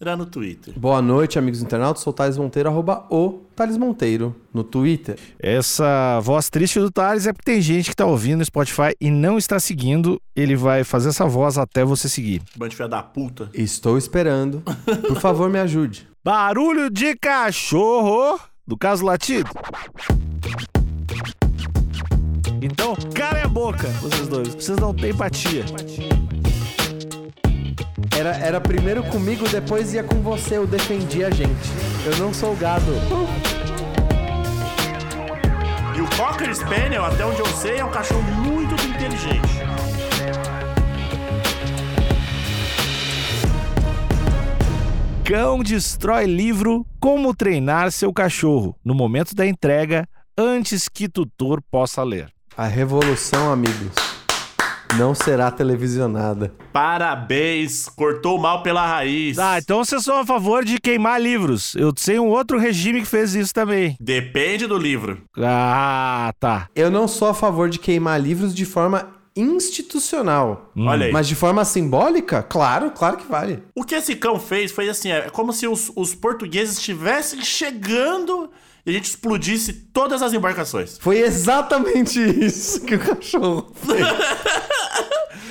no Twitter. Boa noite, amigos internautas. Sou o Thales Monteiro, arroba o Thales Monteiro no Twitter. Essa voz triste do Thales é porque tem gente que tá ouvindo no Spotify e não está seguindo. Ele vai fazer essa voz até você seguir. Bando de filha da puta. Estou esperando. Por favor, me ajude. Barulho de cachorro do caso latido. Então, cara é boca, vocês dois. Vocês não têm empatia. Era, era primeiro comigo, depois ia com você. Eu defendi a gente. Eu não sou o gado. E o Cocker Spaniel, até onde eu sei, é um cachorro muito inteligente. Cão destrói livro Como Treinar Seu Cachorro no momento da entrega antes que tutor possa ler. A revolução, amigos, não será televisionada. Parabéns, cortou mal pela raiz. Ah, então vocês são a favor de queimar livros. Eu sei um outro regime que fez isso também. Depende do livro. Ah, tá. Eu não sou a favor de queimar livros de forma institucional. Olha aí. Mas de forma simbólica? Claro, claro que vale. O que esse cão fez foi assim, é como se os, os portugueses estivessem chegando e a gente explodisse todas as embarcações. Foi exatamente isso que o cachorro fez.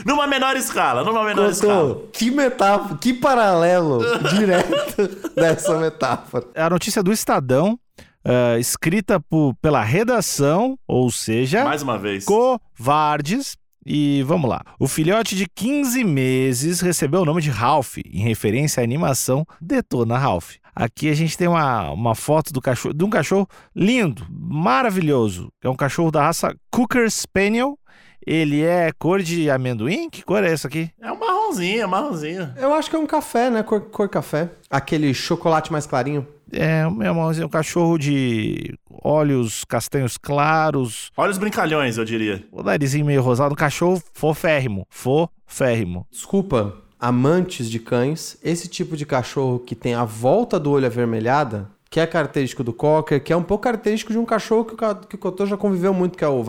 Numa menor escala, numa menor escala. Que metáfora, que paralelo direto dessa metáfora. A notícia do Estadão, ah, escrita por- pela redação, ou seja, Mais uma vez. covardes. E vamos lá. O filhote de 15 meses recebeu o nome de Ralph, em referência à animação Detona Ralph. Aqui a gente tem uma, uma foto do cachorro, de um cachorro lindo, maravilhoso. É um cachorro da raça Cocker Spaniel. Ele é cor de amendoim? Que cor é essa aqui? É um marronzinho, é um marronzinho. Eu acho que é um café, né? Cor, cor café. Aquele chocolate mais clarinho. É, meu irmãozinho, um cachorro de olhos castanhos claros, Olha os brincalhões, eu diria. o narizinho meio rosado, um cachorro foférrimo, foférrimo. Desculpa, amantes de cães, esse tipo de cachorro que tem a volta do olho avermelhada, que é característico do Cocker, que é um pouco característico de um cachorro que o, que o Cotô já conviveu muito, que é o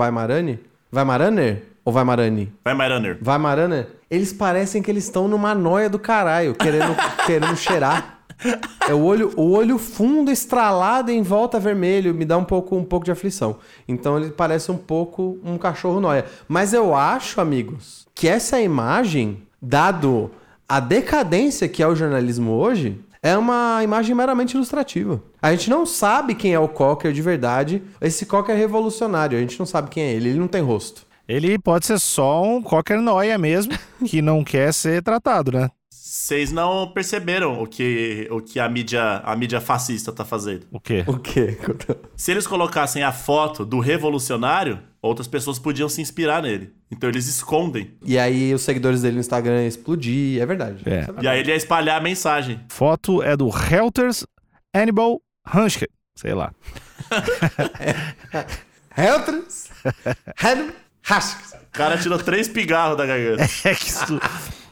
Weimaraner. Weimaraner? Ou Weimarani? Vai, Myraner. Weimaraner? Eles parecem que eles estão numa noia do caralho, querendo, querendo cheirar. É o olho, o olho fundo estralado em volta vermelho, me dá um pouco, um pouco de aflição. Então ele parece um pouco um cachorro noia. Mas eu acho, amigos, que essa imagem, dado a decadência que é o jornalismo hoje, é uma imagem meramente ilustrativa. A gente não sabe quem é o Cocker de verdade. Esse Cocker é revolucionário, a gente não sabe quem é ele, ele não tem rosto. Ele pode ser só um qualquer noia mesmo, que não quer ser tratado, né? Vocês não perceberam o que, o que a, mídia, a mídia fascista tá fazendo. O quê? O quê? Se eles colocassem a foto do revolucionário, outras pessoas podiam se inspirar nele. Então eles escondem. E aí os seguidores dele no Instagram iam explodir, é verdade. É. Isso E aí ele ia espalhar a mensagem. Foto é do Helters Animal Hunchke, sei lá. Helters, Hen- Haskins. O cara tirou três pigarros da garganta. É que isso,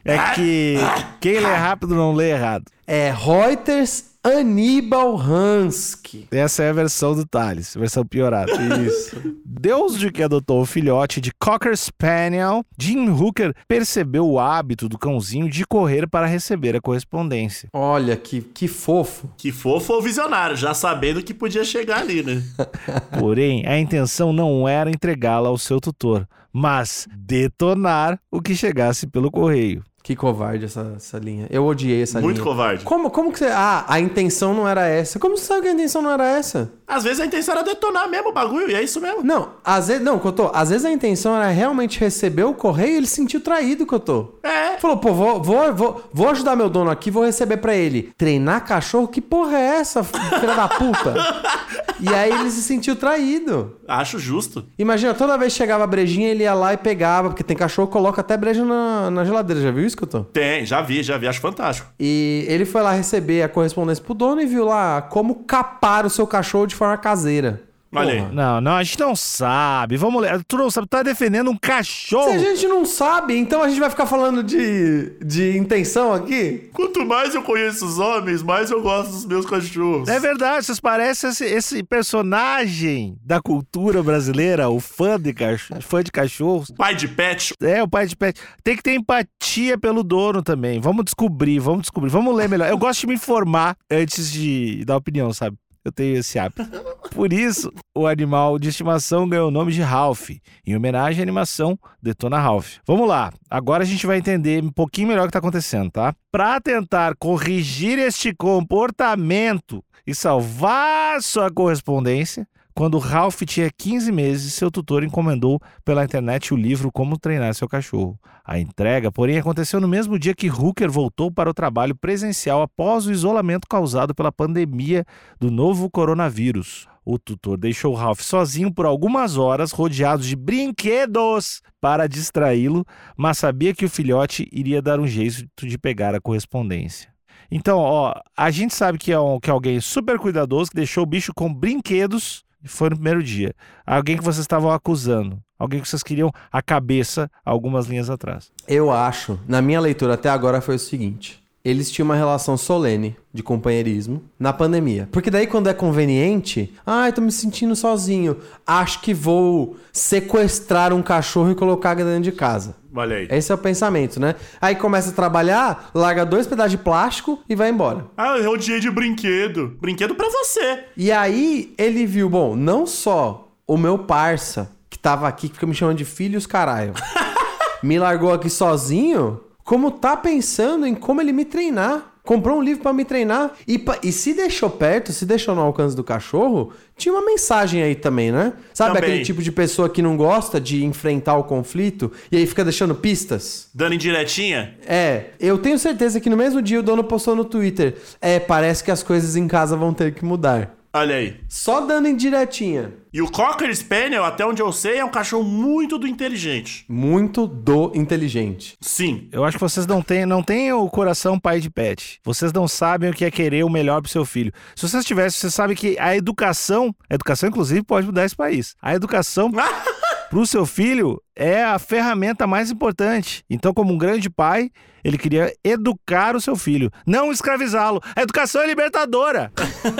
é que quem lê rápido não lê errado. É Reuters Aníbal Hansky. Essa é a versão do Thales, versão piorada. Isso. Deus de que adotou o filhote de Cocker Spaniel, Jim Hooker percebeu o hábito do cãozinho de correr para receber a correspondência. Olha que, que fofo. Que fofo ou visionário, já sabendo que podia chegar ali, né? Porém, a intenção não era entregá-la ao seu tutor, mas detonar o que chegasse pelo correio. Que covarde essa, essa linha. Eu odiei essa Muito linha. covarde. Como, como que você. Ah, a intenção não era essa. Como você sabe que a intenção não era essa? Às vezes a intenção era detonar mesmo o bagulho, e é isso mesmo. Não, às vezes. Não, Cotô, às vezes a intenção era realmente receber o correio e ele se sentiu traído, Cotô. É. Falou, pô, vou, vou, vou, vou ajudar meu dono aqui, vou receber pra ele. Treinar cachorro? Que porra é essa, filha da puta? E aí ele se sentiu traído. Acho justo. Imagina, toda vez que chegava a brejinha, ele ia lá e pegava, porque tem cachorro que coloca até breja na, na geladeira. Já viu isso, Couto? Tem, já vi, já vi, acho fantástico. E ele foi lá receber a correspondência pro dono e viu lá como capar o seu cachorro de forma caseira. Olha. Não, não, a gente não sabe. Vamos ler. Tu não sabe, tu tá defendendo um cachorro. Se a gente não sabe, então a gente vai ficar falando de, de intenção aqui? Quanto mais eu conheço os homens, mais eu gosto dos meus cachorros. É verdade, vocês parecem esse, esse personagem da cultura brasileira, o fã de, cachorro, fã de cachorros. Pai de pet. É, o pai de pet. Tem que ter empatia pelo dono também. Vamos descobrir, vamos descobrir. Vamos ler melhor. Eu gosto de me informar antes de dar opinião, sabe? Eu tenho esse hábito. Por isso, o animal de estimação ganhou o nome de Ralph, em homenagem à animação Detona Ralph. Vamos lá, agora a gente vai entender um pouquinho melhor o que está acontecendo, tá? Para tentar corrigir este comportamento e salvar sua correspondência, quando Ralph tinha 15 meses, seu tutor encomendou pela internet o livro Como Treinar Seu Cachorro. A entrega, porém, aconteceu no mesmo dia que Hooker voltou para o trabalho presencial após o isolamento causado pela pandemia do novo coronavírus. O tutor deixou Ralph sozinho por algumas horas, rodeado de brinquedos para distraí-lo, mas sabia que o filhote iria dar um jeito de pegar a correspondência. Então, ó, a gente sabe que é, um, que é alguém super cuidadoso que deixou o bicho com brinquedos foi no primeiro dia. Alguém que vocês estavam acusando. Alguém que vocês queriam a cabeça algumas linhas atrás. Eu acho, na minha leitura até agora foi o seguinte. Eles tinham uma relação solene de companheirismo na pandemia. Porque daí quando é conveniente, ai, tô me sentindo sozinho, acho que vou sequestrar um cachorro e colocar dentro de casa. Olha aí. Esse é o pensamento, né? Aí começa a trabalhar, larga dois pedaços de plástico e vai embora. Ah, eu rodeei de brinquedo. Brinquedo pra você. E aí ele viu, bom, não só o meu parça, que tava aqui, que fica me chamando de filho os caralho, me largou aqui sozinho, como tá pensando em como ele me treinar. Comprou um livro pra me treinar. E, e se deixou perto, se deixou no alcance do cachorro, tinha uma mensagem aí também, né? Sabe Também. aquele tipo de pessoa que não gosta de enfrentar o conflito e aí fica deixando pistas? Dando indiretinha. É, eu tenho certeza que no mesmo dia o dono postou no Twitter. É, parece que as coisas em casa vão ter que mudar. Olha aí. Só dando indiretinha. E o Cocker Spaniel, até onde eu sei, é um cachorro muito do inteligente. Muito do inteligente. Sim. Eu acho que vocês não têm, não têm o coração pai de pet. Vocês não sabem o que é querer o melhor pro seu filho. Se vocês tivessem, você sabe que a educação, a educação inclusive pode mudar esse país. A educação pro seu filho é a ferramenta mais importante. Então, como um grande pai, ele queria educar o seu filho, não escravizá-lo. A educação é libertadora.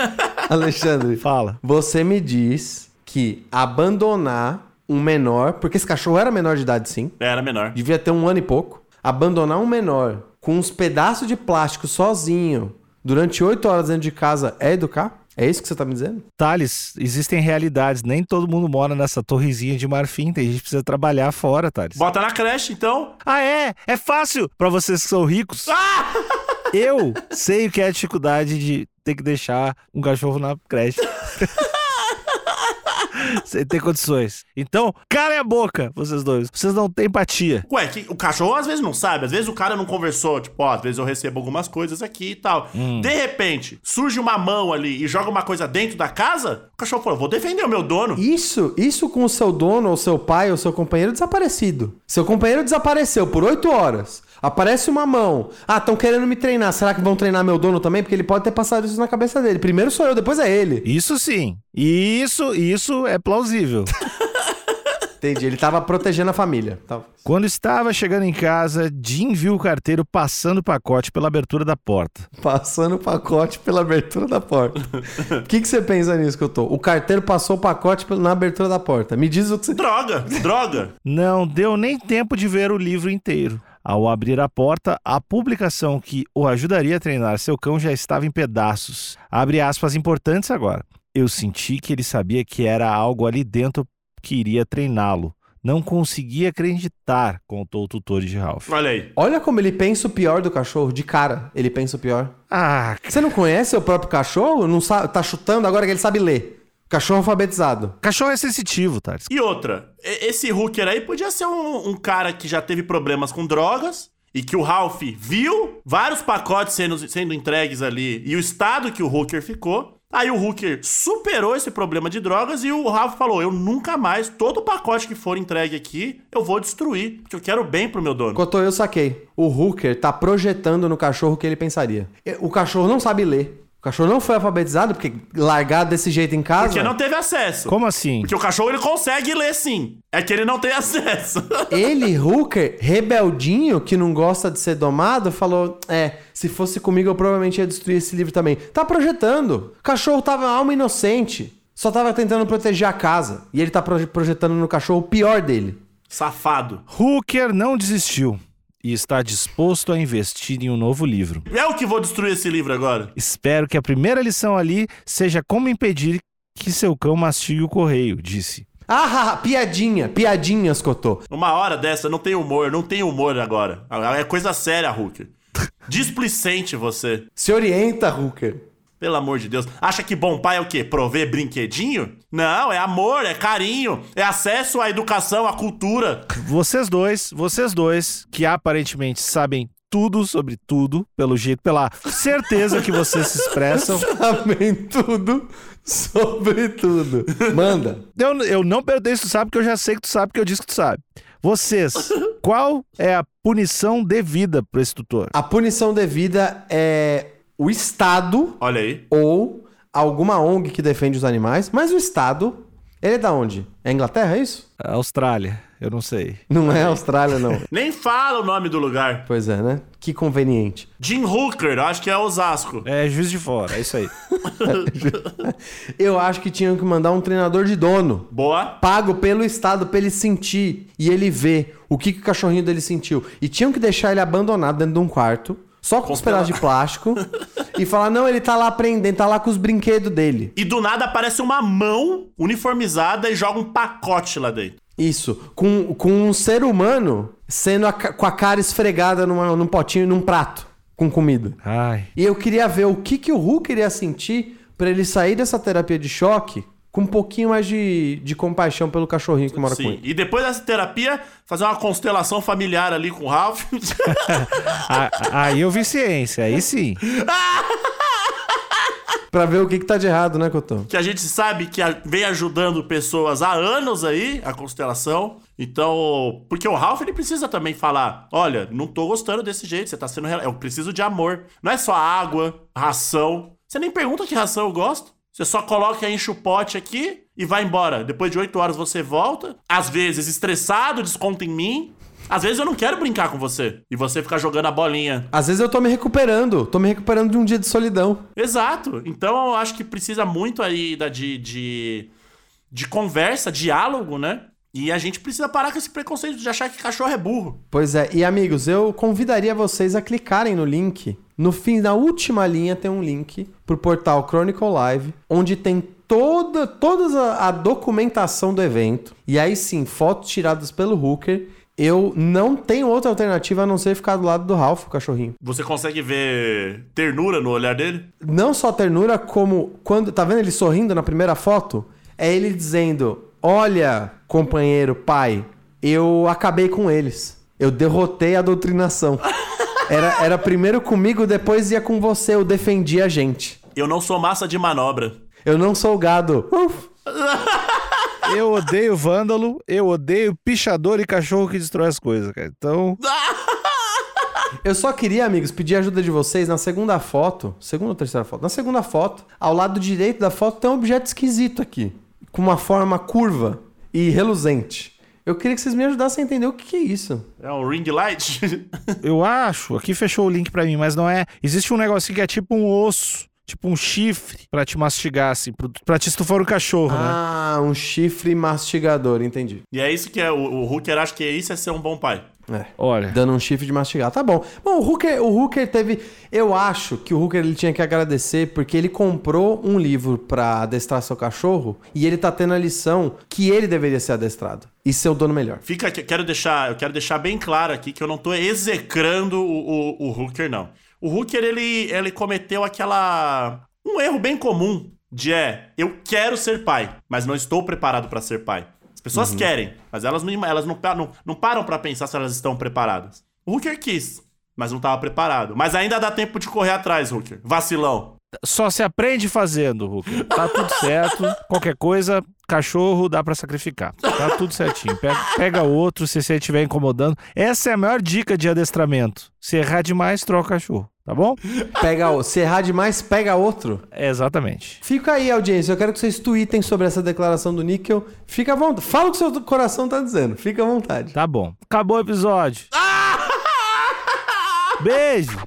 Alexandre, Fala. você me diz que abandonar um menor, porque esse cachorro era menor de idade sim, Era menor. devia ter um ano e pouco, abandonar um menor com uns pedaços de plástico sozinho durante oito horas dentro de casa é educar? É isso que você tá me dizendo? Thales, existem realidades. Nem todo mundo mora nessa torrezinha de marfim. Tem gente que precisa trabalhar fora, Thales. Bota na creche, então. Ah, é? É fácil pra vocês que são ricos. Eu sei o que é a dificuldade de ter que deixar um cachorro na creche. Sem ter condições. Então, calem a boca, vocês dois. Vocês não têm empatia. Ué, que, o cachorro às vezes não sabe, às vezes o cara não conversou, tipo, ó, às vezes eu recebo algumas coisas aqui e tal. De repente, surge uma mão ali e joga uma coisa dentro da casa, o cachorro falou, vou defender o meu dono. Isso, isso com o seu dono, ou seu pai, ou seu companheiro desaparecido. Seu companheiro desapareceu por oito horas. Aparece uma mão. Ah, estão querendo me treinar. Será que vão treinar meu dono também? Porque ele pode ter passado isso na cabeça dele. Primeiro sou eu, depois é ele. Isso sim. Isso, isso é plausível. Entendi. Ele tava protegendo a família. Quando estava chegando em casa, Jim viu o carteiro passando o pacote pela abertura da porta. Passando o pacote pela abertura da porta. O que, que você pensa nisso que eu tô? O carteiro passou o pacote na abertura da porta. Me diz o que você. Droga, droga. Não deu nem tempo de ver o livro inteiro. Ao abrir a porta, a publicação que o ajudaria a treinar seu cão já estava em pedaços. Abre aspas importantes agora. Eu senti que ele sabia que era algo ali dentro que iria treiná-lo. Não conseguia acreditar, contou o tutor de Ralph. Olha aí. Olha como ele pensa o pior do cachorro. De cara, ele pensa o pior. Ah, Você não conhece o próprio cachorro? Não sabe, tá chutando agora que ele sabe ler. Cachorro alfabetizado. cachorro é sensitivo, Thales. E outra, esse Hooker aí podia ser um, um cara que já teve problemas com drogas e que o Ralph viu vários pacotes sendo, sendo entregues ali e o estado que o Hooker ficou. Aí o Hooker superou esse problema de drogas e o Ralph falou: Eu nunca mais, todo pacote que for entregue aqui, eu vou destruir, porque eu quero bem pro meu dono. Cotô, eu saquei. O Hooker tá projetando no cachorro o que ele pensaria. O cachorro não sabe ler. O cachorro não foi alfabetizado, porque largado desse jeito em casa. Porque não teve acesso. Como assim? Porque o cachorro ele consegue ler sim. É que ele não tem acesso. Ele, Hooker, rebeldinho, que não gosta de ser domado, falou: É, se fosse comigo eu provavelmente ia destruir esse livro também. Tá projetando. O cachorro tava alma inocente. Só tava tentando proteger a casa. E ele tá proje- projetando no cachorro o pior dele. Safado. Hooker não desistiu e está disposto a investir em um novo livro. É o que vou destruir esse livro agora. Espero que a primeira lição ali seja como impedir que seu cão mastigue o correio, disse. Ah, piadinha, piadinhas, Cotô. Uma hora dessa, não tem humor, não tem humor agora. É coisa séria, Hooker. Displicente você. Se orienta, Hooker. Pelo amor de Deus. Acha que bom pai é o quê? Prover brinquedinho? Não, é amor, é carinho, é acesso à educação, à cultura. Vocês dois, vocês dois, que aparentemente sabem tudo sobre tudo, pelo jeito, pela certeza que vocês se expressam. Sabem tudo sobre tudo. Manda. Eu, eu não perguntei se tu sabe, porque eu já sei que tu sabe, porque eu disse que tu sabe. Vocês, qual é a punição devida para esse tutor? A punição devida é o Estado Olha aí. ou alguma ONG que defende os animais, mas o Estado, ele é da onde? É Inglaterra, é isso? Austrália, eu não sei. Não é Austrália, não. Nem fala o nome do lugar. pois é, né? Que conveniente. Jim Hooker, acho que é Osasco. É juiz de fora, é isso aí. Eu acho que tinham que mandar um treinador de dono. Boa. Pago pelo Estado pra ele sentir e ele ver o que, que o cachorrinho dele sentiu. E tinham que deixar ele abandonado dentro de um quarto, só com os pedaços de plástico, e falar: não, ele tá lá aprendendo, tá lá com os brinquedos dele. E do nada aparece uma mão uniformizada e joga um pacote lá dentro. Isso, com, com um ser humano sendo a com a cara esfregada numa, num potinho, num prato, com comida. Ai. E eu queria ver o que, que o Hulk iria sentir pra ele sair dessa terapia de choque com um pouquinho mais de, de compaixão pelo cachorrinho que mora com Sim. ele. E depois dessa terapia, fazer uma constelação familiar ali com o Ralph. Aí eu vi ciência, aí sim. Pra ver o que, que tá de errado, né, Cotão? que a gente sabe que vem ajudando pessoas há anos aí, a constelação. Então, porque o Ralph ele precisa também falar: olha, não tô gostando desse jeito, você tá sendo. Eu preciso de amor. Não é só água, ração. Você nem pergunta que ração eu gosto. Você só coloca, enche o pote aqui e vai embora. Depois de oito horas você volta. Às vezes estressado, desconta em mim. Às vezes eu não quero brincar com você. E você fica jogando a bolinha. Às vezes eu tô me recuperando, tô me recuperando de um dia de solidão. Exato. Então eu acho que precisa muito aí da, de, de, de conversa, diálogo, né? E a gente precisa parar com esse preconceito de achar que cachorro é burro. Pois é, e amigos, eu convidaria vocês a clicarem no link. No fim, na última linha, tem um link pro portal Chronicle Live, onde tem toda, toda a, a documentação do evento. E aí sim, fotos tiradas pelo Hooker. Eu não tenho outra alternativa a não ser ficar do lado do Ralph, o cachorrinho. Você consegue ver ternura no olhar dele? Não só ternura, como quando. Tá vendo ele sorrindo na primeira foto? É ele dizendo: Olha, companheiro, pai, eu acabei com eles. Eu derrotei a doutrinação. Era, era primeiro comigo, depois ia com você. Eu defendi a gente. Eu não sou massa de manobra. Eu não sou gado. Uf. Eu odeio vândalo, eu odeio pichador e cachorro que destrói as coisas, cara. Então, Eu só queria, amigos, pedir a ajuda de vocês na segunda foto. Segunda ou terceira foto? Na segunda foto, ao lado direito da foto tem um objeto esquisito aqui. Com uma forma curva e reluzente. Eu queria que vocês me ajudassem a entender o que, que é isso. É um ring light? eu acho, aqui fechou o link pra mim, mas não é. Existe um negocinho que é tipo um osso, tipo um chifre pra te mastigar, assim, pra te estufar o cachorro, né? Ah, um chifre mastigador, entendi. e é isso que é. O, o Hooker acha que é isso é ser um bom pai. É. Olha, Dando um chifre de mastigar. Tá bom. Bom, o Hooker, o Hooker teve. Eu acho que o Hooker ele tinha que agradecer porque ele comprou um livro pra adestrar seu cachorro e ele tá tendo a lição que ele deveria ser adestrado e ser o dono melhor. Fica aqui, eu quero deixar, eu quero deixar bem claro aqui que eu não tô execrando o, o, o Hooker, não. O Hooker, ele, ele cometeu aquela. um erro bem comum de é, eu quero ser pai, mas não estou preparado pra ser pai. As pessoas querem, mas elas, não, elas não, não, não param pra pensar se elas estão preparadas. O Hooker quis, mas não tava preparado. Mas ainda dá tempo de correr atrás, Hooker. Vacilão. Só se aprende fazendo, Hulk. Tá tudo certo. Qualquer coisa, cachorro dá pra sacrificar. Tá tudo certinho. Pega, pega outro se você estiver incomodando. Essa é a maior dica de adestramento. Se errar demais, troca cachorro. Tá bom? Pega o... Se errar demais, pega outro. É, exatamente. Fica aí, audiência. Eu quero que vocês tweetem sobre essa declaração do Níquel. Fica à vontade. Fala o que seu coração tá dizendo. Fica à vontade. Tá bom. Acabou o episódio. Beijo.